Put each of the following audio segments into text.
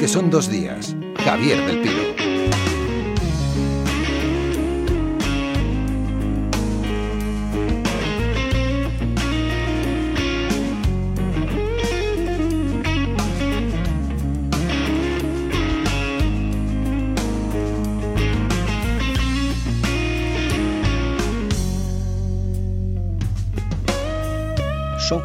Que son dos días. Javier del Pino.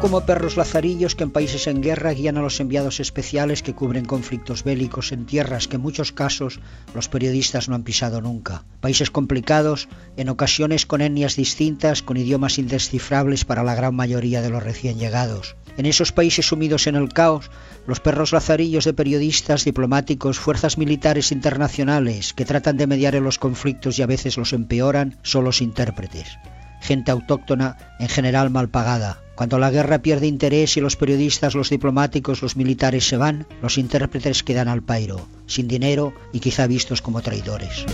Como perros lazarillos que en países en guerra guían a los enviados especiales que cubren conflictos bélicos en tierras que en muchos casos los periodistas no han pisado nunca. Países complicados, en ocasiones con etnias distintas, con idiomas indescifrables para la gran mayoría de los recién llegados. En esos países sumidos en el caos, los perros lazarillos de periodistas, diplomáticos, fuerzas militares internacionales que tratan de mediar en los conflictos y a veces los empeoran, son los intérpretes. Gente autóctona, en general mal pagada, cuando la guerra pierde interés y los periodistas, los diplomáticos, los militares se van, los intérpretes quedan al pairo, sin dinero y quizá vistos como traidores.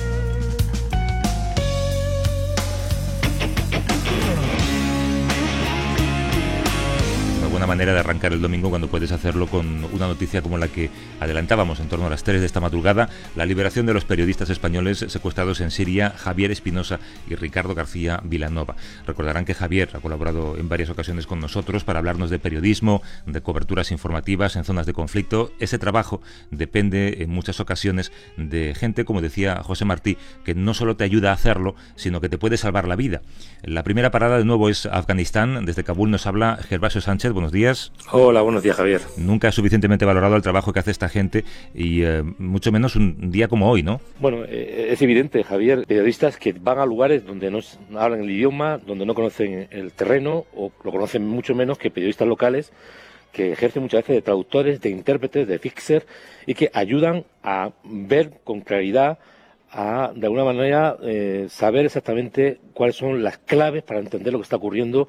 Manera de arrancar el domingo cuando puedes hacerlo con una noticia como la que adelantábamos en torno a las 3 de esta madrugada, la liberación de los periodistas españoles secuestrados en Siria, Javier Espinosa y Ricardo García Vilanova. Recordarán que Javier ha colaborado en varias ocasiones con nosotros para hablarnos de periodismo, de coberturas informativas en zonas de conflicto. Ese trabajo depende en muchas ocasiones de gente, como decía José Martí, que no solo te ayuda a hacerlo, sino que te puede salvar la vida. La primera parada de nuevo es Afganistán. Desde Kabul nos habla Gervasio Sánchez. Buenos. Hola, buenos días, Javier. Nunca es suficientemente valorado el trabajo que hace esta gente y eh, mucho menos un día como hoy, ¿no? Bueno, eh, es evidente, Javier, periodistas que van a lugares donde no hablan el idioma, donde no conocen el terreno o lo conocen mucho menos que periodistas locales que ejercen muchas veces de traductores, de intérpretes, de fixer y que ayudan a ver con claridad a, de alguna manera, eh, saber exactamente cuáles son las claves para entender lo que está ocurriendo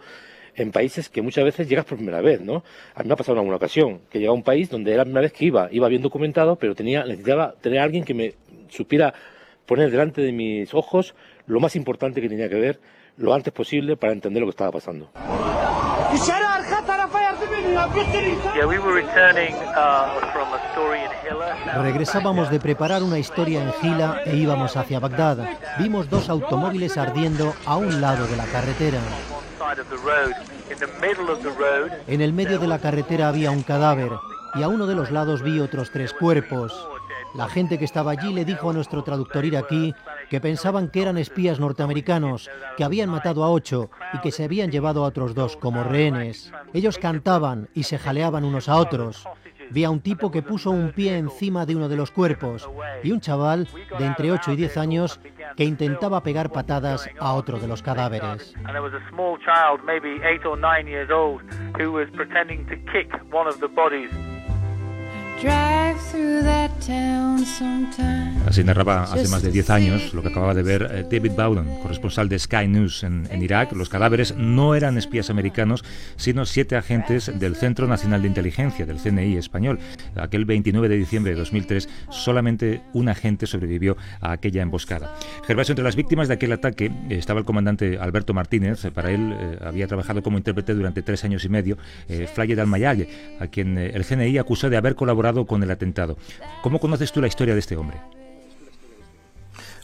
en países que muchas veces llegas por primera vez, ¿no? A mí me ha pasado en alguna ocasión, que llegaba a un país donde era la primera vez que iba, iba bien documentado, pero tenía, necesitaba tener a alguien que me supiera poner delante de mis ojos lo más importante que tenía que ver lo antes posible para entender lo que estaba pasando. Regresábamos de preparar una historia en Gila e íbamos hacia Bagdad. Vimos dos automóviles ardiendo a un lado de la carretera. En el medio de la carretera había un cadáver y a uno de los lados vi otros tres cuerpos. La gente que estaba allí le dijo a nuestro traductor iraquí que pensaban que eran espías norteamericanos, que habían matado a ocho y que se habían llevado a otros dos como rehenes. Ellos cantaban y se jaleaban unos a otros. Vi a un tipo que puso un pie encima de uno de los cuerpos y un chaval de entre 8 y 10 años que intentaba pegar patadas a otro de los cadáveres. Así narraba hace más de 10 años lo que acababa de ver eh, David Bowden, corresponsal de Sky News en, Irak. Los cadáveres no eran espías americanos, sino siete agentes del Centro Nacional de Inteligencia, del CNI español. Aquel 29 de diciembre de 2003, solamente un agente sobrevivió a aquella emboscada. Gervasio, entre las víctimas de aquel ataque eh, estaba el comandante Alberto Martínez. Para él eh, había trabajado como intérprete durante tres años y medio, eh, Flyer Almayalle, a quien el CNI acusó de haber colaborado con el atentado. ¿Cómo conoces tú la historia de este hombre?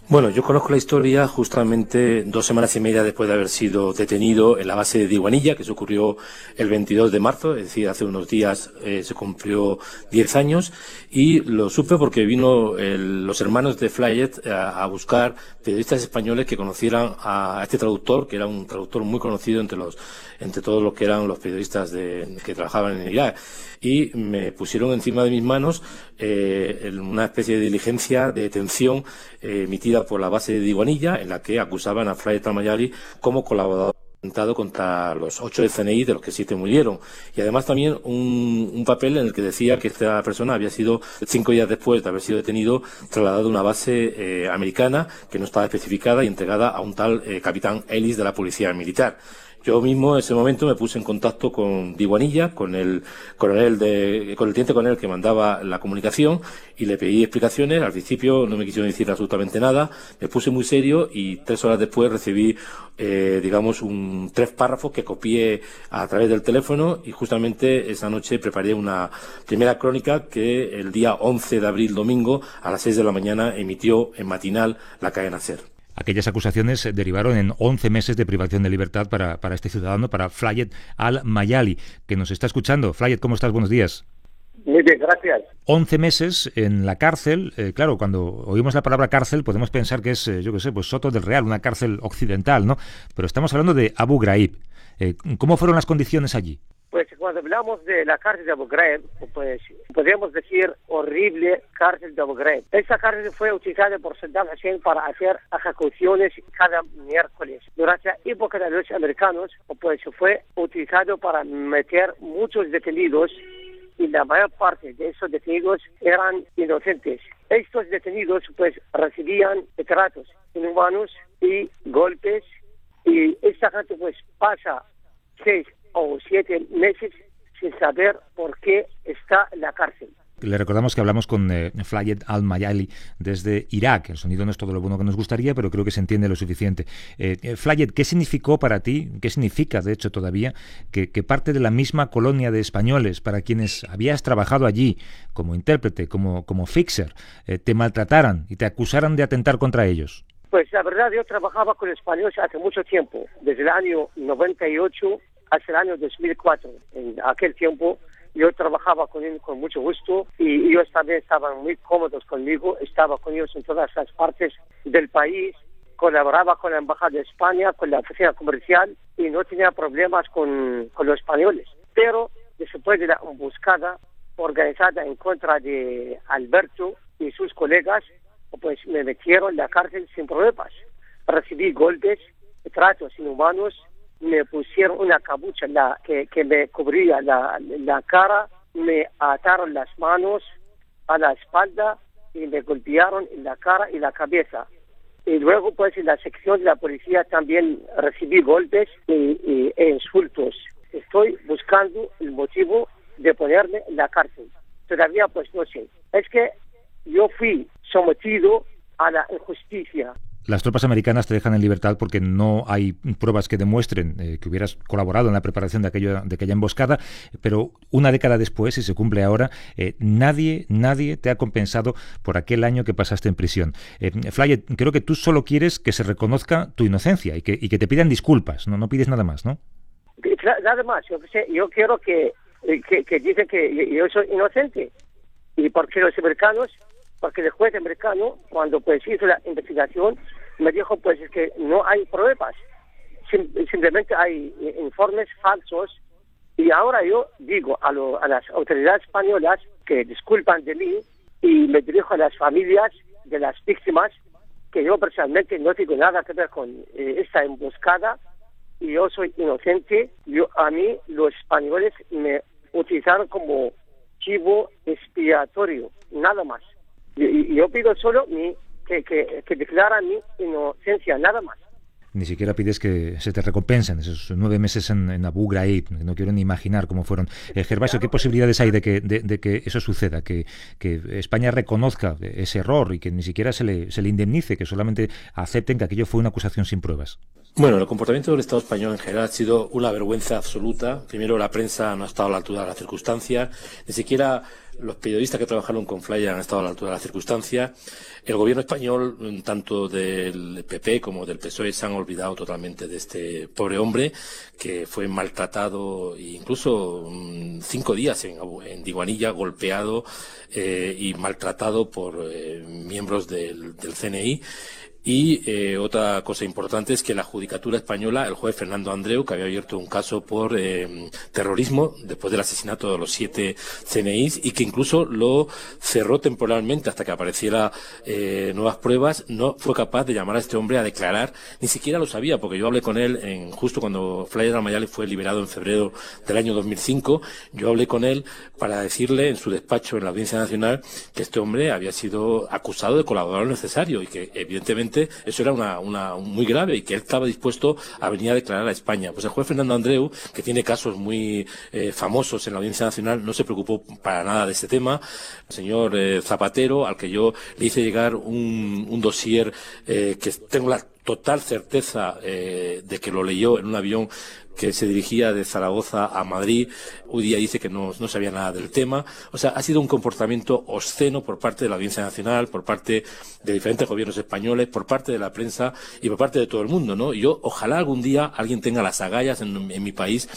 Bueno, yo conozco la historia justamente dos semanas y media después de haber sido detenido en la base de Diguanilla, que se ocurrió el 22 de marzo, es decir, hace unos días eh, se cumplió 10 años, y lo supe porque vino los hermanos de Flyet a, buscar periodistas españoles que conocieran a este traductor, que era un traductor muy conocido entre los entre todos los que eran los periodistas de, que trabajaban en Irak. Y me pusieron encima de mis manos eh, una especie de diligencia de detención eh, emitida por la base de Diguanilla en la que acusaban a Fray Tamayari como colaborador contra los ocho CNI, de los que siete murieron. Y además también un, papel en el que decía que esta persona había sido, cinco días después de haber sido detenido, trasladado a una base eh, americana que no estaba especificada y entregada a un tal capitán Ellis de la Policía Militar. Yo mismo en ese momento me puse en contacto con Diguanilla, con el coronel de, con el teniente coronel que mandaba la comunicación y le pedí explicaciones. Al principio no me quisieron decir absolutamente nada, me puse muy serio y tres horas después recibí, eh, digamos, un tres párrafos que copié a través del teléfono y justamente esa noche preparé una primera crónica que el día 11 de abril, domingo, a las 6 de la mañana emitió en matinal la cadena SER. Aquellas acusaciones derivaron en 11 meses de privación de libertad para, este ciudadano, para Flayet al-Mayali, que nos está escuchando. Flayet, ¿cómo estás? Buenos días. Muy bien, gracias. 11 meses en la cárcel. Eh, claro, cuando oímos la palabra cárcel podemos pensar que es, eh, yo qué sé, pues Soto del Real, una cárcel occidental, ¿no? Pero estamos hablando de Abu Ghraib. Eh, ¿Cómo fueron las condiciones allí? Pues cuando hablamos de la cárcel de Abu Ghraib, pues podríamos decir horrible cárcel de Abu Ghraib. Esta cárcel fue utilizada por Saddam Hussein para hacer ejecuciones cada miércoles. Durante la época de los americanos, pues fue utilizado para meter muchos detenidos y la mayor parte de esos detenidos eran inocentes. Estos detenidos pues recibían tratos inhumanos y golpes y esta gente pues pasa seis o siete meses sin saber por qué está en la cárcel. Le recordamos que hablamos con eh, Flayed al-Mayali desde Irak. El sonido no es todo lo bueno que nos gustaría, pero creo que se entiende lo suficiente. Eh, eh, Flayed, ¿qué significó para ti, qué significa de hecho todavía, que, parte de la misma colonia de españoles para quienes habías trabajado allí como intérprete, como, como fixer, te maltrataran y te acusaran de atentar contra ellos? Pues la verdad, yo trabajaba con españoles hace mucho tiempo, desde el año 98 hasta el año 2004. En aquel tiempo yo trabajaba con ellos con mucho gusto y ellos también estaban muy cómodos conmigo, estaba con ellos en todas las partes del país, colaboraba con la Embajada de España, con la oficina comercial y no tenía problemas con, con los españoles. Pero después de la emboscada organizada en contra de Alberto y sus colegas, pues me metieron en la cárcel sin problemas. Recibí golpes, tratos inhumanos, me pusieron una cabucha la, que, que me cubría la, la cara, me ataron las manos a la espalda y me golpearon en la cara y la cabeza. Y luego, pues, en la sección de la policía también recibí golpes y, e insultos. Estoy buscando el motivo de ponerme en la cárcel. Todavía, pues, no sé. Es que yo fui sometido a la injusticia las tropas americanas te dejan en libertad porque no hay pruebas que demuestren eh, que hubieras colaborado en la preparación de, aquello, de aquella emboscada, pero una década después, y se cumple ahora, eh, nadie, nadie te ha compensado por aquel año que pasaste en prisión. Eh, creo que tú solo quieres que se reconozca tu inocencia y que, y que te pidan disculpas, ¿no? Pides nada más, ¿no? Nada más, yo, yo quiero que, que, que que yo soy inocente y porque los americanos porque el juez americano, cuando pues hizo la investigación, me dijo pues es que no hay pruebas, simplemente hay informes falsos y ahora yo digo a, a las autoridades españolas que disculpan de mí y me dirijo a las familias de las víctimas que yo personalmente no tengo nada que ver con eh, esta emboscada y yo soy inocente. Yo a mí los españoles me utilizaron como chivo expiatorio, nada más. Y, yo pido solo mi, que, que, que declara mi inocencia, nada más ni siquiera pides que se te recompensen esos nueve meses en, Abu Ghraib, no quiero ni imaginar cómo fueron. Eh, Gervasio, ¿qué posibilidades hay de que, de, que eso suceda? Que, que, España reconozca ese error y que ni siquiera se le, se le indemnice, que solamente acepten que aquello fue una acusación sin pruebas. Bueno, el comportamiento del Estado español en general ha sido una vergüenza absoluta. Primero, la prensa no ha estado a la altura de las circunstancias, ni siquiera los periodistas que trabajaron con Flyer han estado a la altura de las circunstancias. El gobierno español, tanto del PP como del PSOE, se han olvidado totalmente de este pobre hombre que fue maltratado e incluso mm, cinco días en, en Diguanilla, golpeado eh, y maltratado por eh, miembros del, del CNI y eh, otra cosa importante es que la Judicatura Española, el juez Fernando Andreu, que había abierto un caso por eh, terrorismo después del asesinato de los siete CNIs y que incluso lo cerró temporalmente hasta que apareciera eh, nuevas pruebas, no fue capaz de llamar a este hombre a declarar, ni siquiera lo sabía, porque yo hablé con él en, justo cuando Flyer Ramayale fue liberado en febrero del año 2005, yo hablé con él para decirle en su despacho en la Audiencia Nacional que este hombre había sido acusado de colaborador necesario y que evidentemente eso era una, muy grave y que él estaba dispuesto a venir a declarar a España. Pues el juez Fernando Andreu, que tiene casos muy eh, famosos en la Audiencia Nacional, no se preocupó para nada de este tema. El señor eh, Zapatero, al que yo le hice llegar un, un dossier eh, que tengo la total certeza de que lo leyó en un avión que se dirigía de Zaragoza a Madrid. Hoy día dice que no, no, sabía nada del tema. O sea, ha sido un comportamiento obsceno por parte de la Audiencia Nacional, por parte de diferentes gobiernos españoles, por parte de la prensa y por parte de todo el mundo, ¿no? Y yo, ojalá algún día alguien tenga las agallas en, mi país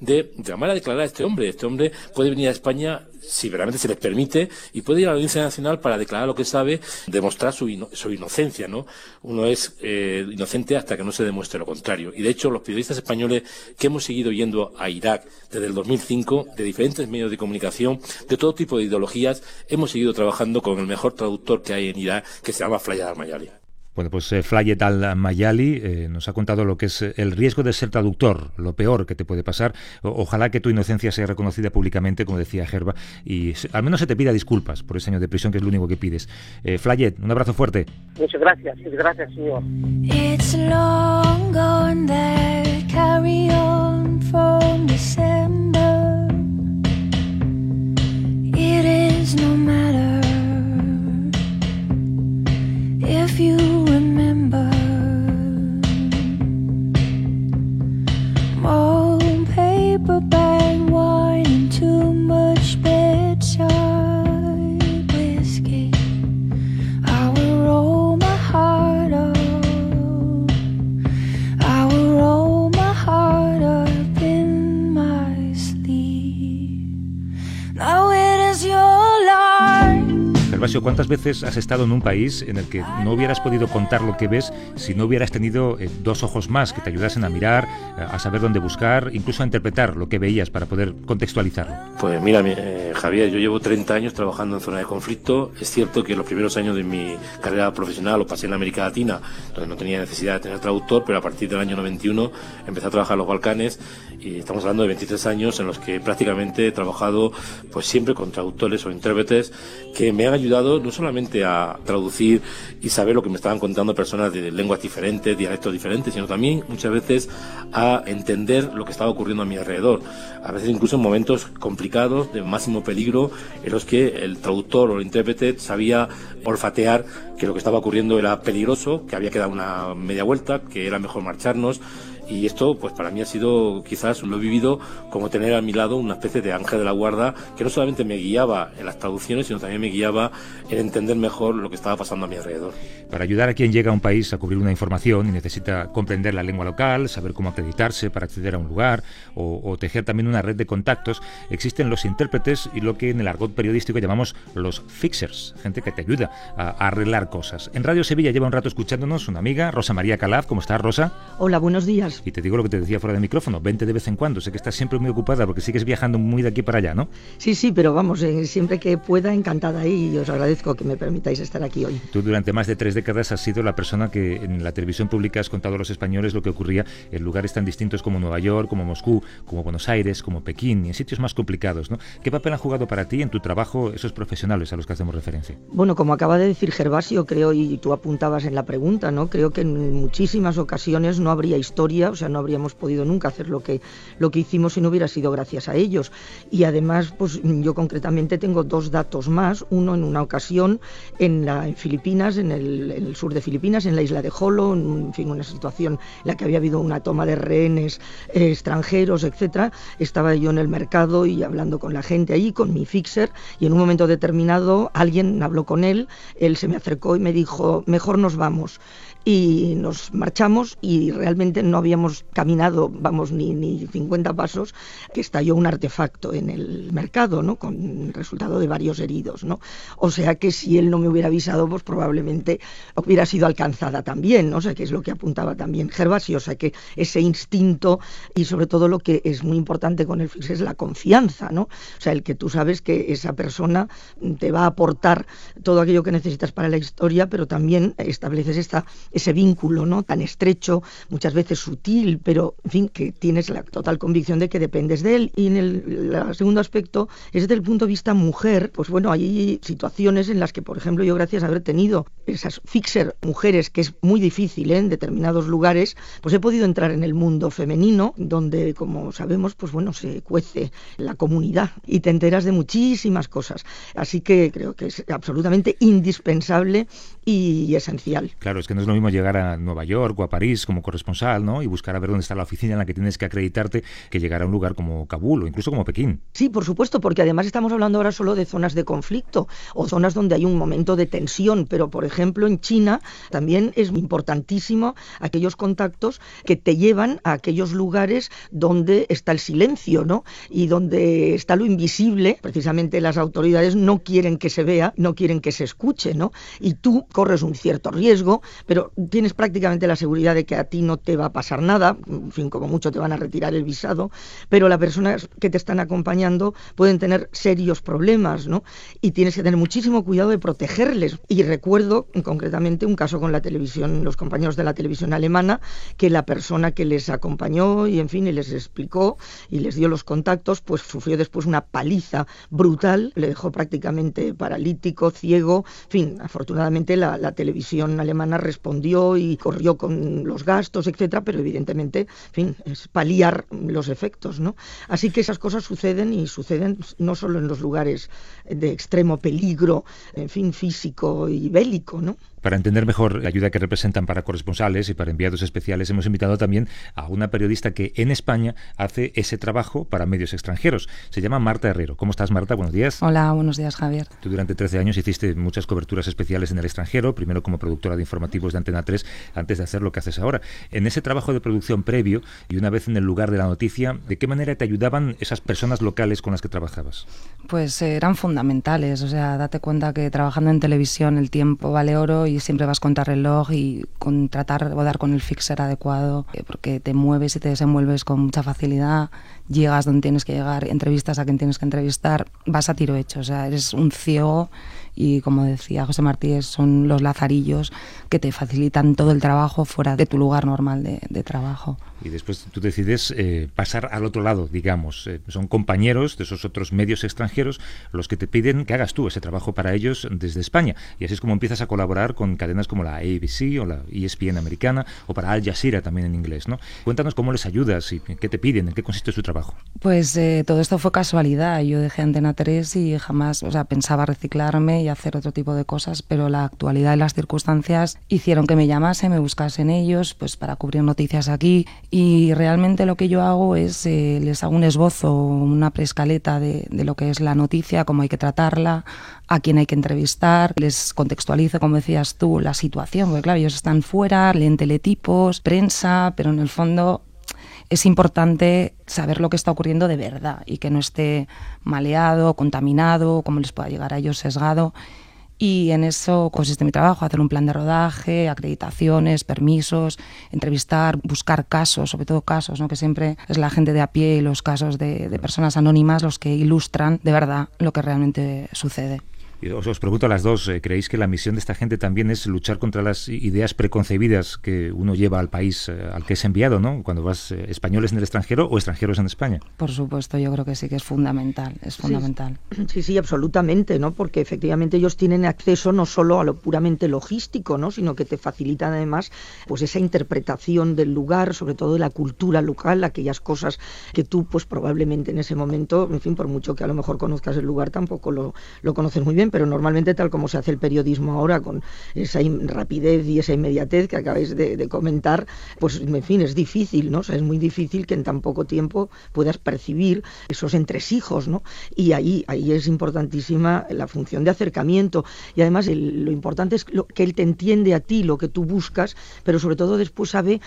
de llamar a declarar a este hombre. Este hombre puede venir a España si realmente se les permite, y puede ir a la Audiencia Nacional para declarar lo que sabe, demostrar su, su inocencia, ¿no? Uno es eh, inocente hasta que no se demuestre lo contrario. Y de hecho, los periodistas españoles que hemos seguido yendo a Irak desde el 2005, de diferentes medios de comunicación, de todo tipo de ideologías, hemos seguido trabajando con el mejor traductor que hay en Irak, que se llama Flayad Al-Mayali. Bueno, pues eh, Flayet al-Mayali eh, nos ha contado lo que es eh, el riesgo de ser traductor, lo peor que te puede pasar. O ojalá que tu inocencia sea reconocida públicamente, como decía Gerba, y al menos se te pida disculpas por ese año de prisión, que es lo único que pides. Eh, Flayet, un abrazo fuerte. Muchas gracias, muchas gracias, señor. It's long gone there, carry on veces has estado en un país en el que no hubieras podido contar lo que ves si no hubieras tenido eh, dos ojos más que te ayudasen a mirar, eh, a saber dónde buscar, incluso a interpretar lo que veías para poder contextualizarlo? Pues mira, eh, Javier, yo llevo 30 años trabajando en zona de conflicto. Es cierto que los primeros años de mi carrera profesional lo pasé en América Latina, donde no tenía necesidad de tener traductor, pero a partir del año 91 empecé a trabajar en los Balcanes y estamos hablando de 23 años en los que prácticamente he trabajado pues siempre con traductores o intérpretes que me han ayudado no solamente a traducir y saber lo que me estaban contando personas de lenguas diferentes, dialectos diferentes, sino también muchas veces a entender lo que estaba ocurriendo a mi alrededor. A veces incluso en momentos complicados, de máximo peligro, en los que el traductor o el intérprete sabía olfatear que lo que estaba ocurriendo era peligroso, que había que dar una media vuelta, que era mejor marcharnos y esto pues para mí ha sido quizás lo he vivido como tener a mi lado una especie de ángel de la guarda que no solamente me guiaba en las traducciones sino también me guiaba en entender mejor lo que estaba pasando a mi alrededor. Para ayudar a quien llega a un país a cubrir una información y necesita comprender la lengua local, saber cómo acreditarse para acceder a un lugar o, o tejer también una red de contactos, existen los intérpretes y lo que en el argot periodístico llamamos los fixers, gente que te ayuda a, a arreglar cosas. En Radio Sevilla lleva un rato escuchándonos una amiga, Rosa María Calaf. ¿Cómo estás, Rosa? Hola, buenos días. Y te digo lo que te decía fuera de micrófono, vente de vez en cuando. Sé que estás siempre muy ocupada porque sigues viajando muy de aquí para allá, ¿no? Sí, sí, pero vamos, eh, siempre que pueda, encantada y os agradezco que me permitáis estar aquí hoy. Tú durante más de tres décadas has sido la persona que en la televisión pública has contado a los españoles lo que ocurría en lugares tan distintos como Nueva York, como Moscú, como Buenos Aires, como Pekín y en sitios más complicados, ¿no? ¿Qué papel han jugado para ti en tu trabajo esos profesionales a los que hacemos referencia? Bueno, como acaba de decir Gervasio, creo, y tú apuntabas en la pregunta, ¿no? Creo que en muchísimas ocasiones no habría historia, o sea, no habríamos podido nunca hacer lo que, lo que hicimos si no hubiera sido gracias a ellos. Y además, pues yo concretamente tengo dos datos más. Uno en una ocasión en, la, en Filipinas, en el, en el, sur de Filipinas, en la isla de Jolo, en, fin, una situación en la que había habido una toma de rehenes eh, extranjeros, etcétera. Estaba yo en el mercado y hablando con la gente allí, con mi fixer, y en un momento determinado alguien habló con él, él se me acercó y me dijo, mejor nos vamos y nos marchamos y realmente no habíamos caminado, vamos, ni, ni 50 pasos, que estalló un artefacto en el mercado, ¿no? Con resultado de varios heridos, ¿no? O sea que si él no me hubiera avisado, pues probablemente hubiera sido alcanzada también, ¿no? O sea que es lo que apuntaba también Gervasio, o sea que ese instinto y sobre todo lo que es muy importante con el FIX es la confianza, ¿no? O sea, el que tú sabes que esa persona te va a aportar todo aquello que necesitas para la historia, pero también estableces esta ese vínculo no tan estrecho, muchas veces sutil, pero en fin, que tienes la total convicción de que dependes de él. Y en el, segundo aspecto es desde el punto de vista mujer, pues bueno, hay situaciones en las que, por ejemplo, yo gracias a haber tenido esas fixer mujeres, que es muy difícil ¿eh? en determinados lugares, pues he podido entrar en el mundo femenino, donde, como sabemos, pues bueno, se cuece la comunidad y te enteras de muchísimas cosas. Así que creo que es absolutamente indispensable y esencial. Claro, es que no es lo mismo llegar a Nueva York o a París como corresponsal, ¿no? Y buscar a ver dónde está la oficina en la que tienes que acreditarte que llegar a un lugar como Kabul o incluso como Pekín. Sí, por supuesto, porque además estamos hablando ahora solo de zonas de conflicto o zonas donde hay un momento de tensión, pero por ejemplo en China también es importantísimo aquellos contactos que te llevan a aquellos lugares donde está el silencio, ¿no? Y donde está lo invisible, precisamente las autoridades no quieren que se vea, no quieren que se escuche, ¿no? Y tú corres un cierto riesgo, pero tienes prácticamente la seguridad de que a ti no te va a pasar nada, en fin, como mucho te van a retirar el visado, pero las personas que te están acompañando pueden tener serios problemas, ¿no? Y tienes que tener muchísimo cuidado de protegerles. Y recuerdo concretamente un caso con la televisión, los compañeros de la televisión alemana, que la persona que les acompañó y en fin, y les explicó y les dio los contactos, pues sufrió después una paliza brutal, le dejó prácticamente paralítico, ciego, en fin, afortunadamente la, la televisión alemana respondió y corrió con los gastos, etcétera, pero evidentemente, en fin, es paliar los efectos, ¿no? Así que esas cosas suceden y suceden no solo en los lugares de extremo peligro, en fin, físico y bélico, ¿no? Para entender mejor la ayuda que representan para corresponsales y para enviados especiales, hemos invitado también a una periodista que en España hace ese trabajo para medios extranjeros. Se llama Marta Herrero. ¿Cómo estás, Marta? Buenos días. Hola, buenos días, Javier. Tú durante 13 años hiciste muchas coberturas especiales en el extranjero, primero como productora de informativos de Antena 3, antes de hacer lo que haces ahora. En ese trabajo de producción previo y una vez en el lugar de la noticia, ¿de qué manera te ayudaban esas personas locales con las que trabajabas? Pues eh, eran fundamentales. O sea, date cuenta que trabajando en televisión el tiempo vale oro y siempre vas contra reloj y con tratar de dar con el fixer adecuado, eh, porque te mueves y te desenvuelves con mucha facilidad, llegas donde tienes que llegar, entrevistas a quien tienes que entrevistar, vas a tiro hecho, o sea, eres un ciego y como decía José Martínez, son los lazarillos que te facilitan todo el trabajo fuera de tu lugar normal de, trabajo. Y después tú decides eh, pasar al otro lado, digamos. Eh, son compañeros de esos otros medios extranjeros los que te piden que hagas tú ese trabajo para ellos desde España. Y así es como empiezas a colaborar con cadenas como la ABC o la ESPN americana o para Al Jazeera también en inglés. ¿no? Cuéntanos cómo les ayudas y qué te piden, en qué consiste su trabajo. Pues eh, todo esto fue casualidad. Yo dejé Antena 3 y jamás, o sea, pensaba reciclarme y hacer otro tipo de cosas, pero la actualidad y las circunstancias hicieron que me llamase, me buscasen ellos, pues para cubrir noticias aquí. Y realmente lo que yo hago es, eh, les hago un esbozo, una prescaleta de, de lo que es la noticia, cómo hay que tratarla, a quién hay que entrevistar, les contextualizo, como decías tú, la situación, porque claro, ellos están fuera, leen teletipos, prensa, pero en el fondo es importante saber lo que está ocurriendo de verdad y que no esté maleado, contaminado, cómo les pueda llegar a ellos sesgado. Y en eso consiste mi trabajo, hacer un plan de rodaje, acreditaciones, permisos, entrevistar, buscar casos, sobre todo casos, ¿no? que siempre es la gente de a pie y los casos de, de personas anónimas los que ilustran de verdad lo que realmente sucede. Os, pregunto a las dos, eh, ¿creéis que la misión de esta gente también es luchar contra las ideas preconcebidas que uno lleva al país eh, al que es enviado, ¿no? Cuando vas eh, españoles en el extranjero o extranjeros en España. Por supuesto, yo creo que sí que es fundamental, es fundamental. Sí, sí, absolutamente, ¿no? Porque efectivamente ellos tienen acceso no solo a lo puramente logístico, ¿no? Sino que te facilitan además pues esa interpretación del lugar, sobre todo de la cultura local, aquellas cosas que tú pues probablemente en ese momento, en fin, por mucho que a lo mejor conozcas el lugar, tampoco lo, lo conoces muy bien, pero normalmente tal como se hace el periodismo ahora, con esa rapidez y esa inmediatez que acabáis de, comentar, pues en fin, es difícil, ¿no? O sea, es muy difícil que en tan poco tiempo puedas percibir esos entresijos, ¿no? Y ahí, ahí es importantísima la función de acercamiento y además lo importante es que él te entiende a ti, lo que tú buscas, pero sobre todo después sabe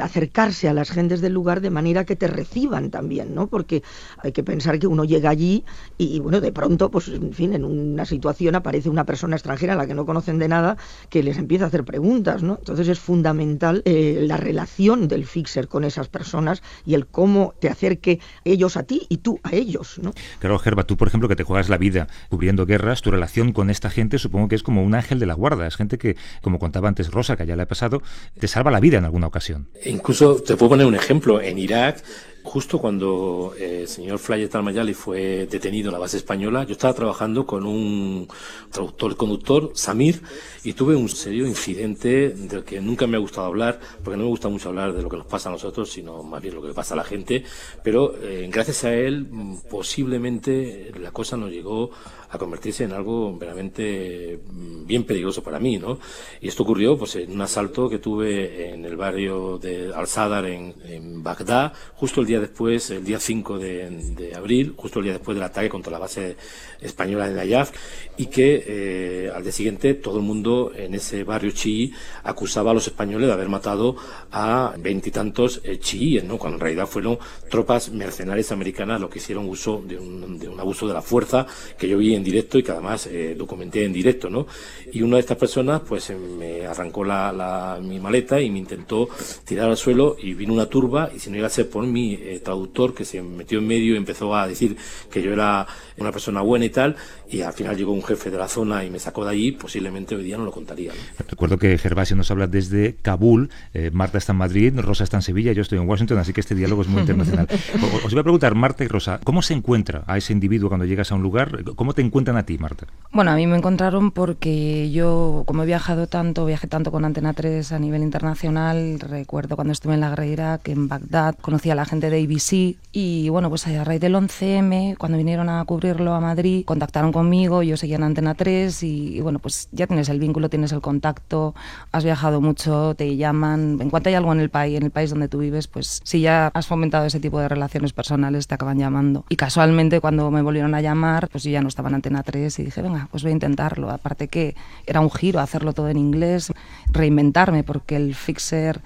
acercarse a las gentes del lugar de manera que te reciban también, ¿no? Porque hay que pensar que uno llega allí y bueno, de pronto, pues en fin, en una situación situación aparece una persona extranjera a la que no conocen de nada que les empieza a hacer preguntas, ¿no? Entonces es fundamental eh, la relación del fixer con esas personas y el cómo te acerque ellos a ti y tú a ellos, ¿no? Claro, Gerba, tú por ejemplo que te juegas la vida cubriendo guerras, tu relación con esta gente supongo que es como un ángel de la guarda, es gente que, como contaba antes Rosa, que ya le ha pasado, te salva la vida en alguna ocasión. incluso te puedo poner un ejemplo, en Irak Justo cuando eh, el señor Flayet Al-Mayali fue detenido en la base española, yo estaba trabajando con un traductor conductor, Samir, y tuve un serio incidente del que nunca me ha gustado hablar, porque no me gusta mucho hablar de lo que nos pasa a nosotros, sino más bien lo que pasa a la gente, pero eh, gracias a él mm, posiblemente la cosa nos llegó a convertirse en algo verdaderamente mm, bien peligroso para mí, ¿no? Y esto ocurrió pues en un asalto que tuve en el barrio de Al-Sadar en, en, Bagdad, justo el día después, el día 5 de, de, abril, justo el día después del ataque contra la base española de Nayaf, y que eh, al día siguiente todo el mundo en ese barrio chií acusaba a los españoles de haber matado a veintitantos eh, chiíes, ¿no? Cuando en realidad fueron tropas mercenarias americanas los que hicieron uso de un, de un abuso de la fuerza que yo vi en directo y que además eh, documenté en directo, ¿no? Y una de estas personas, pues eh, me arrancó la, la, mi maleta y me intentó tirar al suelo y vino una turba y si no iba a ser por mi eh, traductor que se metió en medio y empezó a decir que yo era una persona buena y tal y al final llegó un jefe de la zona y me sacó de allí, posiblemente hoy día no lo contaría. ¿no? Recuerdo que Gervasio nos habla desde Kabul, eh, Marta está en Madrid, Rosa está en Sevilla, yo estoy en Washington, así que este diálogo es muy internacional. Os iba a preguntar, Marta y Rosa, ¿cómo se encuentra a ese individuo cuando llegas a un lugar? ¿Cómo te encuentran a ti, Marta? Bueno, a mí me encontraron porque yo, como he viajado tanto, viajé tanto con Antena 3 a nivel internacional, recuerdo cuando estuve en la guerra que en Bagdad conocí a la gente de ABC y bueno, pues a raíz del 11M, cuando vinieron a cubrirlo a Madrid, contactaron conmigo, yo seguía en Antena 3 y, y bueno, pues ya tienes el vínculo, tienes el contacto, has viajado mucho, te llaman, en cuanto hay algo en el país, en el país donde tú vives, pues si ya has fomentado ese tipo de relaciones personales, te acaban llamando. Y casualmente cuando me volvieron a llamar, pues yo ya no estaba en Antena 3 y dije, venga, pues voy a intentarlo. Aparte que era un giro hacerlo todo en inglés, reinventarme, porque el fixer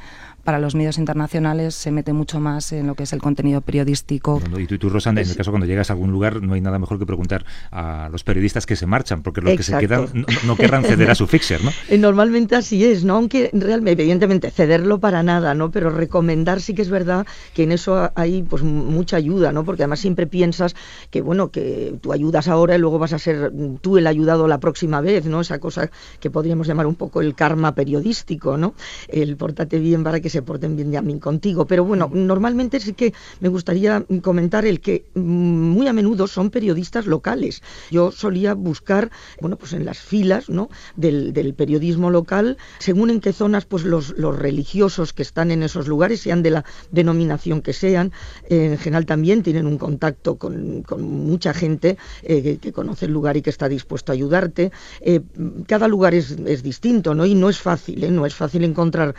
para los medios internacionales se mete mucho más en lo que es el contenido periodístico. Bueno, y tú, tú Rosanda, en el caso cuando llegas a algún lugar, no hay nada mejor que preguntar a los periodistas que se marchan, porque los Exacto. que se quedan no, no, querrán ceder a su fixer, ¿no? Normalmente así es, ¿no? Aunque realmente, evidentemente, cederlo para nada, ¿no? Pero recomendar sí que es verdad que en eso hay pues mucha ayuda, ¿no? Porque además siempre piensas que, bueno, que tú ayudas ahora y luego vas a ser tú el ayudado la próxima vez, ¿no? Esa cosa que podríamos llamar un poco el karma periodístico, ¿no? El pórtate bien para que se porten bien también contigo. Pero bueno, normalmente sí que me gustaría comentar el que muy a menudo son periodistas locales. Yo solía buscar, bueno, pues en las filas ¿no? del, del periodismo local, según en qué zonas pues los, los, religiosos que están en esos lugares, sean de la denominación que sean, eh, en general también tienen un contacto con, con mucha gente eh, que, que, conoce el lugar y que está dispuesto a ayudarte. Eh, cada lugar es, es, distinto, ¿no? Y no es fácil, no es fácil encontrar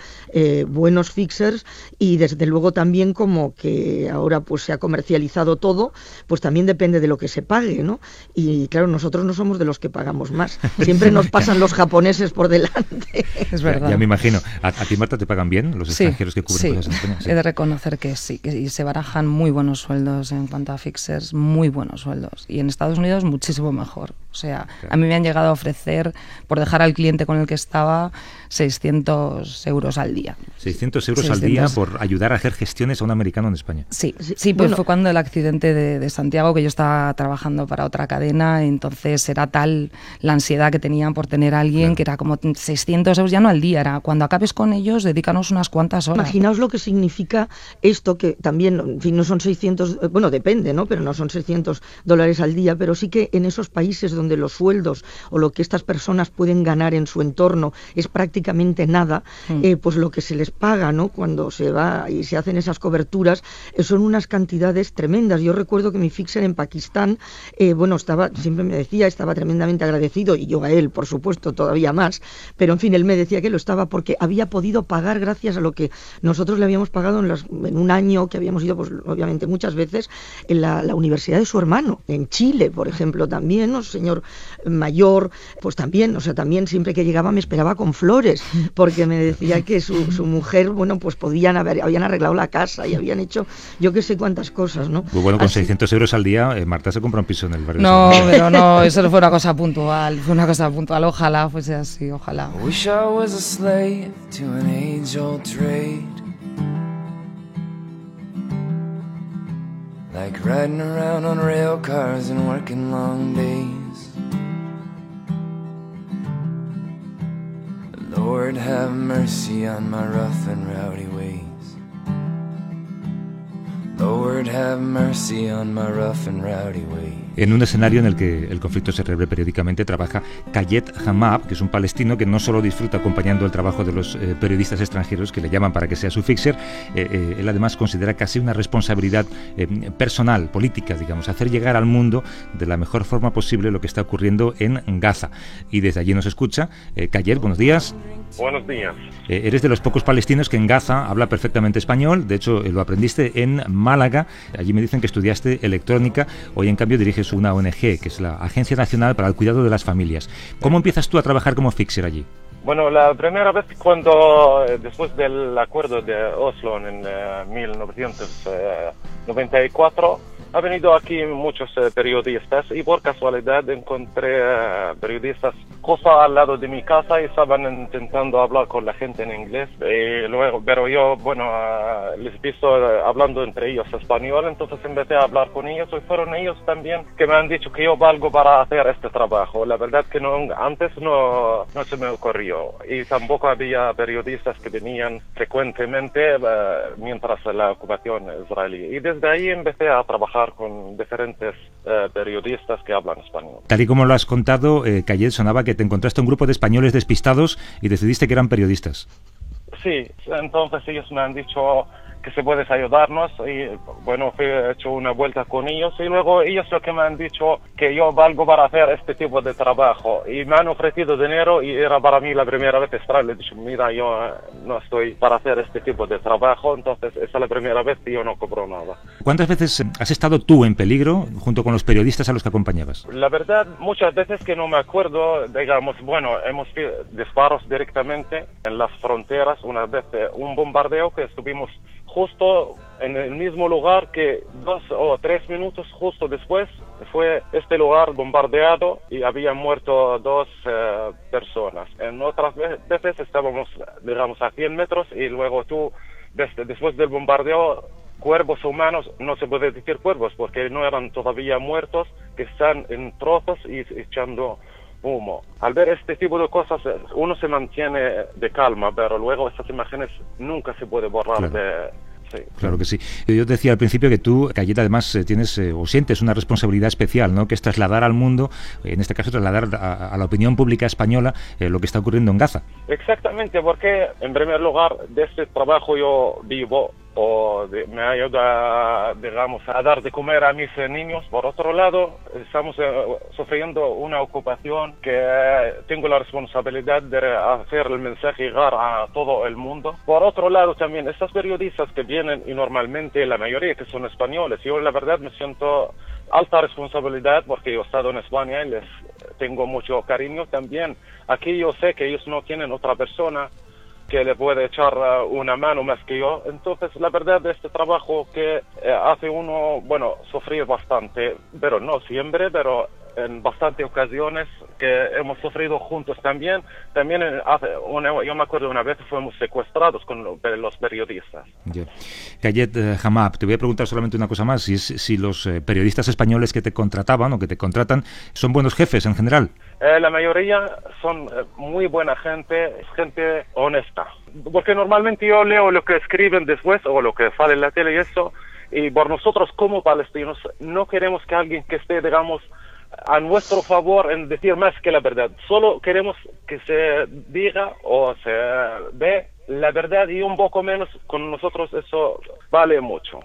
buenos fixers y desde luego también como que ahora pues se ha comercializado todo, pues también depende de lo que se pague, ¿no? Y claro, nosotros no somos de los que pagamos más. Siempre nos pasan los japoneses por delante. Es verdad. Ya, ya me imagino. ¿A, ¿A, ti, Marta, te pagan bien los extranjeros sí, que cubren sí. cosas en España? Sí. He de reconocer que sí, que y se barajan muy buenos sueldos en cuanto a fixers, muy buenos sueldos. Y en Estados Unidos muchísimo mejor. O sea, claro. a mí me han llegado a ofrecer, por dejar al cliente con el que estaba, 600 euros al día. 600 euros 600. al día por ayudar a hacer gestiones a un americano en España. Sí, sí, sí pues bueno. fue cuando el accidente de, de, Santiago, que yo estaba trabajando para otra cadena, entonces era tal la ansiedad que tenían por tener a alguien claro. que era como 600 euros ya no al día, era cuando acabes con ellos, dedícanos unas cuantas horas. Imaginaos lo que significa esto, que también, en fin, no son 600, bueno, depende, ¿no? Pero no son 600 dólares al día, pero sí que en esos países donde los sueldos o lo que estas personas pueden ganar en su entorno es prácticamente nada, mm. eh, pues lo que se les paga, ¿no? Cuando se va y se hacen esas coberturas, eh, son unas cantidades tremendas. Yo recuerdo que mi fixer en Pakistán, eh, bueno, estaba, siempre me decía, estaba tremendamente agradecido, y yo a él, por supuesto, todavía más, pero en fin, él me decía que lo estaba porque había podido pagar gracias a lo que nosotros le habíamos pagado en, un año que habíamos ido, pues obviamente muchas veces, en la, universidad de su hermano, en Chile, por ejemplo, también nos señor mayor, pues también, o sea, también siempre que llegaba me esperaba con flores, porque me decía que su mujer, bueno, pues podían haber, habían arreglado la casa y habían hecho yo qué sé cuántas cosas, ¿no? Pues bueno, con 600 euros al día, eh, Marta se compra un piso en el barrio. No, pero no, eso no fue una cosa puntual, fue una cosa puntual, ojalá fuese así, ojalá. like riding around on rail cars and working long days. Lord, have mercy on my rough and rowdy ways. Lord, have mercy on my rough and rowdy ways. En un escenario en el que el conflicto se rebre periódicamente, trabaja Kayet Hamab, que es un palestino que no solo disfruta acompañando el trabajo de los eh, periodistas extranjeros que le llaman para que sea su fixer, eh, eh, él además considera casi una responsabilidad personal, política, digamos, hacer llegar al mundo de la mejor forma posible lo que está ocurriendo en Gaza. Y desde allí nos escucha. Kayet, buenos días. Buenos días. eres de los pocos palestinos que en Gaza habla perfectamente español, de hecho lo aprendiste en Málaga, allí me dicen que estudiaste electrónica, hoy en cambio diriges una ONG, que es la Agencia Nacional para el Cuidado de las Familias. ¿Cómo empiezas tú a trabajar como fixer allí? Bueno, la primera vez cuando, eh, después del acuerdo de Oslo en 1994, ha venido aquí muchos eh, periodistas y por casualidad encontré eh, periodistas cosa al lado de mi casa y estaban intentando hablar con la gente en inglés. Y luego, pero yo, bueno, uh, les visto hablando entre ellos español, entonces empecé a hablar con ellos y fueron ellos también que me han dicho que yo valgo para hacer este trabajo. La verdad que no, antes no, no se me ocurrió y tampoco había periodistas que venían frecuentemente mientras la ocupación israelí. Y desde ahí empecé a trabajar con diferentes eh, periodistas que hablan español. Tal y como lo has contado, eh, sonaba que te encontraste un grupo de españoles despistados y decidiste que eran periodistas. Sí, entonces ellos me han dicho que se puedes ayudarnos. Y bueno, he hecho una vuelta con ellos. Y luego ellos lo que me han dicho que yo valgo para hacer este tipo de trabajo. Y me han ofrecido dinero y era para mí la primera vez estar, le he dicho, mira, yo eh, no estoy para hacer este tipo de trabajo, entonces esa es la primera vez que yo no cobro nada. ¿Cuántas veces has estado tú en peligro junto con los periodistas a los que acompañabas? La verdad, muchas veces que no me acuerdo, digamos, bueno, hemos disparos directamente en las fronteras, una vez eh, un bombardeo que estuvimos justo en el mismo lugar que dos o tres minutos justo después fue este lugar bombardeado y habían muerto dos eh, personas. En otras veces estábamos, digamos, a 100 metros y luego tú, después del bombardeo, cuervos humanos, no se puede decir cuervos porque no eran todavía muertos, que están en trozos y echando humo. Al ver este tipo de cosas, uno se mantiene de calma, pero luego estas imágenes nunca se puede borrar de, Claro que sí. Yo decía al principio que tú, Cayeta, además eh, tienes eh, o sientes una responsabilidad especial, ¿no? Que es trasladar al mundo, en este caso trasladar a, la opinión pública española eh, lo que está ocurriendo en Gaza. Exactamente, porque en primer lugar de este trabajo yo vivo o me ayuda, digamos, a dar de comer a mis niños. Por otro lado, estamos eh, sufriendo una ocupación que tengo la responsabilidad de hacer el mensaje llegar a todo el mundo. Por otro lado, también estas periodistas que vienen y normalmente la mayoría que son españoles, yo la verdad me siento alta responsabilidad porque yo he estado en España y les tengo mucho cariño también. Aquí yo sé que ellos no tienen otra persona que le puede echar eh, una mano más que yo. Entonces, la verdad este trabajo que eh, hace uno, bueno, sufrir bastante, pero no siempre, pero en bastantes ocasiones que hemos sufrido juntos también. También hace yo me acuerdo una vez fuimos secuestrados con los periodistas. Kayet eh, Hamab, te voy a preguntar solamente una cosa más, si, si los periodistas españoles que te contrataban o que te contratan son buenos jefes en general. Eh, la mayoría son eh, muy buena gente, gente honesta. Porque normalmente yo leo lo que escriben después o lo que sale en la tele y eso, y por nosotros como palestinos no queremos que alguien que esté, digamos, a nuestro favor en decir más que la verdad. Solo queremos que se diga o se ve la verdad y un poco menos con nosotros eso vale mucho.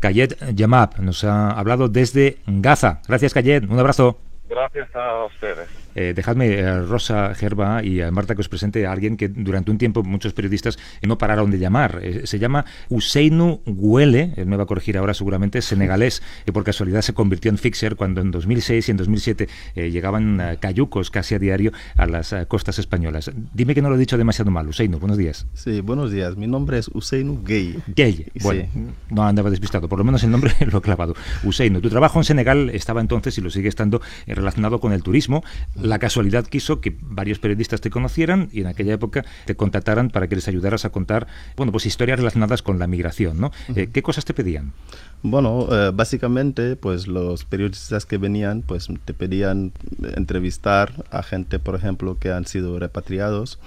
Kayet Yamab nos ha hablado desde Gaza. Gracias Kayet, un abrazo. Gracias a ustedes. Eh, dejadme, eh, Rosa Gerba y a Marta, que os presente a alguien que durante un tiempo muchos periodistas no pararon de llamar. Eh, se llama Useinu Guele, él me va a corregir ahora seguramente, senegalés, que por casualidad se convirtió en fixer cuando en 2006 y en 2007 llegaban cayucos casi a diario a las costas españolas. Dime que no lo he dicho demasiado mal. Useinu, buenos días. Sí, buenos días. Mi nombre es Useinu Gay. Gay, bueno, no andaba despistado, por lo menos el nombre lo he clavado. Useinu, tu trabajo en Senegal estaba entonces y lo sigue estando relacionado con el turismo. La casualidad quiso que varios periodistas te conocieran y en aquella época te contactaran para que les ayudaras a contar, bueno, pues historias relacionadas con la migración, ¿no? Eh, ¿Qué cosas te pedían? Bueno, eh, básicamente, pues los periodistas que venían, pues te pedían entrevistar a gente, por ejemplo, que han sido repatriados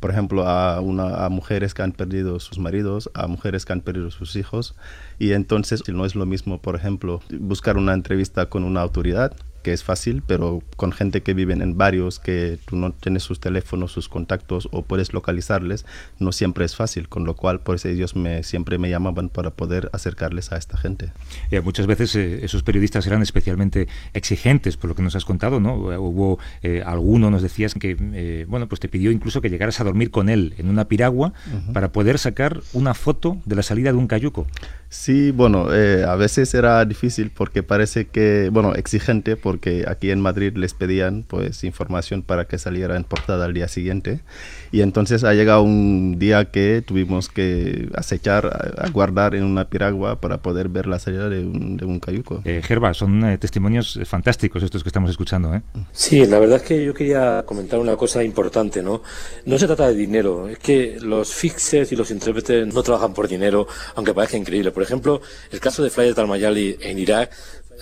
por ejemplo, a, una, a mujeres que han perdido sus maridos, a mujeres que han perdido sus hijos. Y entonces no es lo mismo, por ejemplo, buscar una entrevista con una autoridad que es fácil, pero con gente que viven en barrios que tú no tienes sus teléfonos, sus contactos o puedes localizarles, no siempre es fácil, con lo cual por eso ellos me, siempre me llamaban para poder acercarles a esta gente. Eh, muchas veces eh, esos periodistas eran especialmente exigentes, por lo que nos has contado, ¿no? Hubo eh, alguno, nos decías, que bueno, pues te pidió incluso que llegaras a dormir con él en una piragua para poder sacar una foto de la salida de un cayuco. Sí, bueno, a veces era difícil porque parece que, bueno, exigente, porque aquí en Madrid les pedían pues información para que saliera en portada al día siguiente y entonces ha llegado un día que tuvimos que acechar, a, guardar en una piragua para poder ver la salida de un, de un cayuco. Eh, Gerba, son eh, testimonios fantásticos estos que estamos escuchando. ¿eh? Sí, la verdad es que yo quería comentar una cosa importante, ¿no? No se trata de dinero, es que los fixes y los intérpretes no trabajan por dinero, aunque parezca increíble. Por ejemplo, el caso de Fly Talmayali en Irak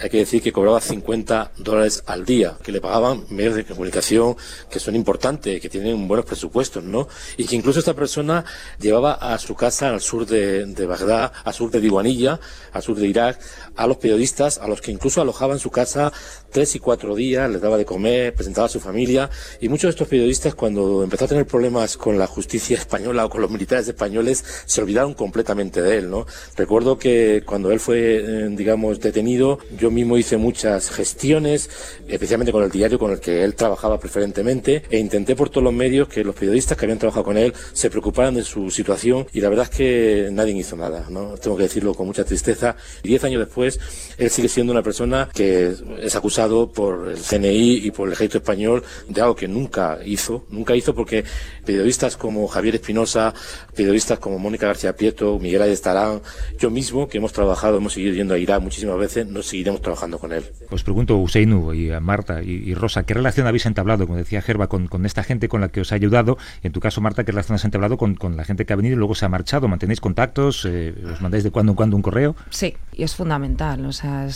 hay que decir que cobraba 50 dólares al día, que le pagaban medios de comunicación que son importantes, que tienen buenos presupuestos, ¿no? Y que incluso esta persona llevaba a su casa al sur de, Bagdad, al sur de Diwanilla, al sur de Irak, a los periodistas, a los que incluso alojaba en su casa tres y cuatro días, les daba de comer, presentaba a su familia, y muchos de estos periodistas cuando empezó a tener problemas con la justicia española o con los militares españoles, se olvidaron completamente de él, ¿no? Recuerdo que cuando él fue, eh, digamos, detenido, yo mismo hice muchas gestiones, especialmente con el diario con el que él trabajaba preferentemente, e intenté por todos los medios que los periodistas que habían trabajado con él se preocuparan de su situación y la verdad es que nadie hizo nada, ¿no? Tengo que decirlo con mucha tristeza. Diez años después, él sigue siendo una persona que es acusado por el CNI y por el ejército español de algo que nunca hizo, nunca hizo porque periodistas como Javier Espinosa, periodistas como Mónica García Prieto, Miguel Ayestarán, yo mismo, que hemos trabajado, hemos seguido yendo a Irak muchísimas veces, nos seguiremos trabajando con él. Os pregunto, Useinu y a Marta y, Rosa, ¿qué relación habéis entablado, como decía Gerba, con, esta gente con la que os ha ayudado? En tu caso, Marta, ¿qué relación has entablado con, la gente que ha venido y luego se ha marchado? ¿Mantenéis contactos? Eh, ¿Os mandáis de cuando en cuando un correo? Sí, y es fundamental. O sea,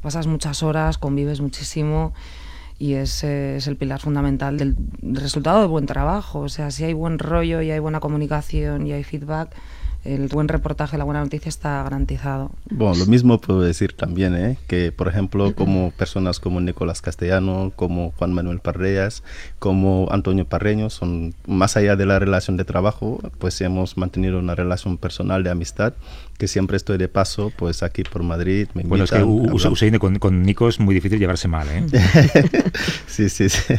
pasas muchas horas, convives muchísimo y es, es, el pilar fundamental del resultado de buen trabajo. O sea, si hay buen rollo y hay buena comunicación y hay feedback, el buen reportaje, la buena noticia está garantizado. Bueno, lo mismo puedo decir también, ¿eh? que por ejemplo, como personas como Nicolás Castellano, como Juan Manuel Parreas, como Antonio Parreño, son más allá de la relación de trabajo, pues hemos mantenido una relación personal de amistad que siempre estoy de paso, pues aquí por Madrid. Me bueno, es que Usain con, con, Nico es muy difícil llevarse mal, ¿eh? sí, sí, sí.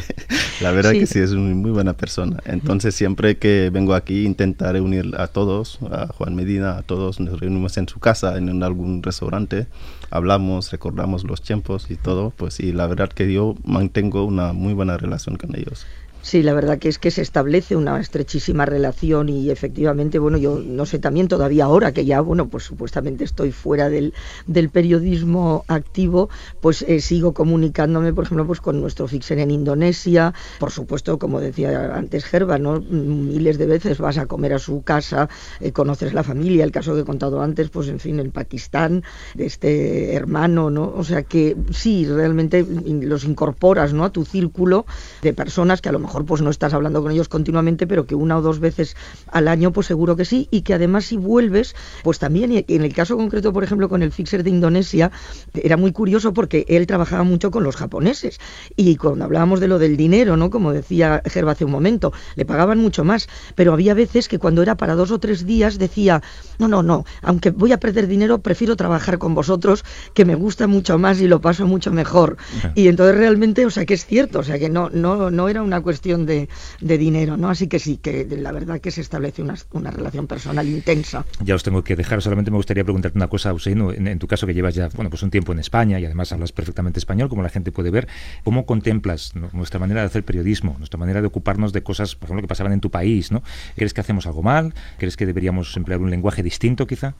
La verdad que sí, es una muy buena persona. Entonces, siempre que vengo aquí, intento reunir a todos, a Juan Medina, todos, nos reunimos en su casa, en algún restaurante, hablamos, recordamos los tiempos y todo, pues y la verdad que yo mantengo una muy buena relación con ellos. Sí, la verdad que es que se establece una estrechísima relación y efectivamente, bueno, yo no sé también todavía ahora que ya, bueno, pues supuestamente estoy fuera del, del periodismo activo, pues eh, sigo comunicándome, por ejemplo, pues con nuestro fixer en Indonesia, por supuesto, como decía antes Gerba, ¿no? Miles de veces vas a comer a su casa, eh, conoces la familia, el caso que he contado antes, pues en fin, en Pakistán, este hermano, ¿no? O sea que sí, realmente los incorporas, ¿no? A tu círculo de personas que a lo mejor mejor pues no estás hablando con ellos continuamente, pero que una o dos veces al año pues seguro que sí y que además si vuelves, pues también, y en el caso concreto, por ejemplo, con el fixer de Indonesia, era muy curioso porque él trabajaba mucho con los japoneses y cuando hablábamos de lo del dinero, ¿no? Como decía Gerba hace un momento, le pagaban mucho más, pero había veces que cuando era para dos o tres días decía, no, no, no, aunque voy a perder dinero, prefiero trabajar con vosotros, que me gusta mucho más y lo paso mucho mejor. Y entonces realmente, o sea, que es cierto, o sea, que no, no, no era una cuestión de, dinero, ¿no? Así que sí, que la verdad que se establece una, relación personal intensa. Ya os tengo que dejar, solamente me gustaría preguntarte una cosa, Usain, en, en, tu caso que llevas ya, bueno, pues un tiempo en España y además hablas perfectamente español, como la gente puede ver, ¿cómo contemplas nuestra manera de hacer periodismo, nuestra manera de ocuparnos de cosas, por ejemplo, que pasaban en tu país, ¿no? ¿Crees que hacemos algo mal? ¿Crees que deberíamos emplear un lenguaje distinto, quizá?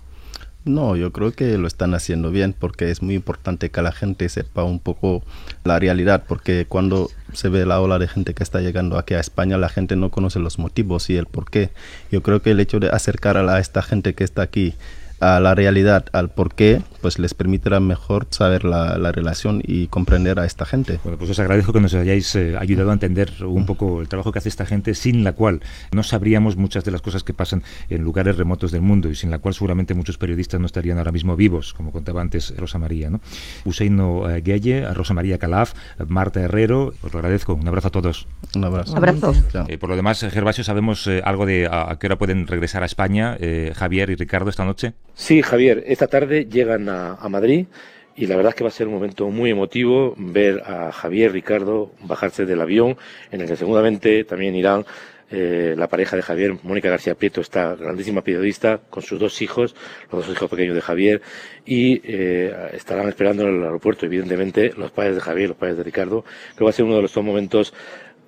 No, yo creo que lo están haciendo bien porque es muy importante que la gente sepa un poco la realidad, porque cuando se ve la ola de gente que está llegando aquí a España, la gente no conoce los motivos y el por qué. Yo creo que el hecho de acercar a, esta gente que está aquí a la realidad, al por qué, pues les permitirá mejor saber la, la, relación y comprender a esta gente. Bueno, pues os agradezco que nos hayáis eh, ayudado a entender un poco el trabajo que hace esta gente, sin la cual no sabríamos muchas de las cosas que pasan en lugares remotos del mundo y sin la cual seguramente muchos periodistas no estarían ahora mismo vivos, como contaba antes Rosa María. ¿no? Useino eh, Guelle, Rosa María Calaf, Marta Herrero, os lo agradezco. Un abrazo a todos. Un abrazo. Abrazo. Eh, por lo demás, Gervasio, ¿sabemos eh, algo de a, a, qué hora pueden regresar a España eh, Javier y Ricardo esta noche? Sí, Javier, esta tarde llegan a, Madrid y la verdad es que va a ser un momento muy emotivo ver a Javier, Ricardo bajarse del avión. En el que seguramente también irán eh, la pareja de Javier, Mónica García Prieto, esta grandísima periodista, con sus dos hijos, los dos hijos pequeños de Javier, y eh, estarán esperando en el aeropuerto, evidentemente, los padres de Javier, los padres de Ricardo. Que va a ser uno de los dos momentos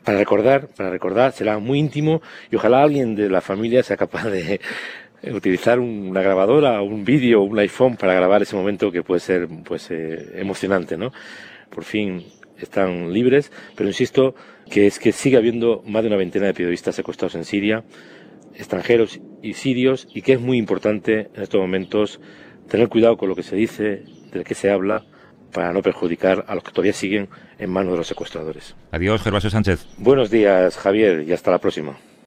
para recordar, para recordar, será muy íntimo y ojalá alguien de la familia sea capaz de, utilizar una grabadora, un vídeo, un iPhone para grabar ese momento que puede ser pues eh, emocionante, ¿no? Por fin están libres, pero insisto que es que sigue habiendo más de una veintena de periodistas secuestrados en Siria, extranjeros y sirios, y que es muy importante en estos momentos tener cuidado con lo que se dice, de qué se habla, para no perjudicar a los que todavía siguen en manos de los secuestradores. Adiós, Gervasio Sánchez. Buenos días, Javier, y hasta la próxima.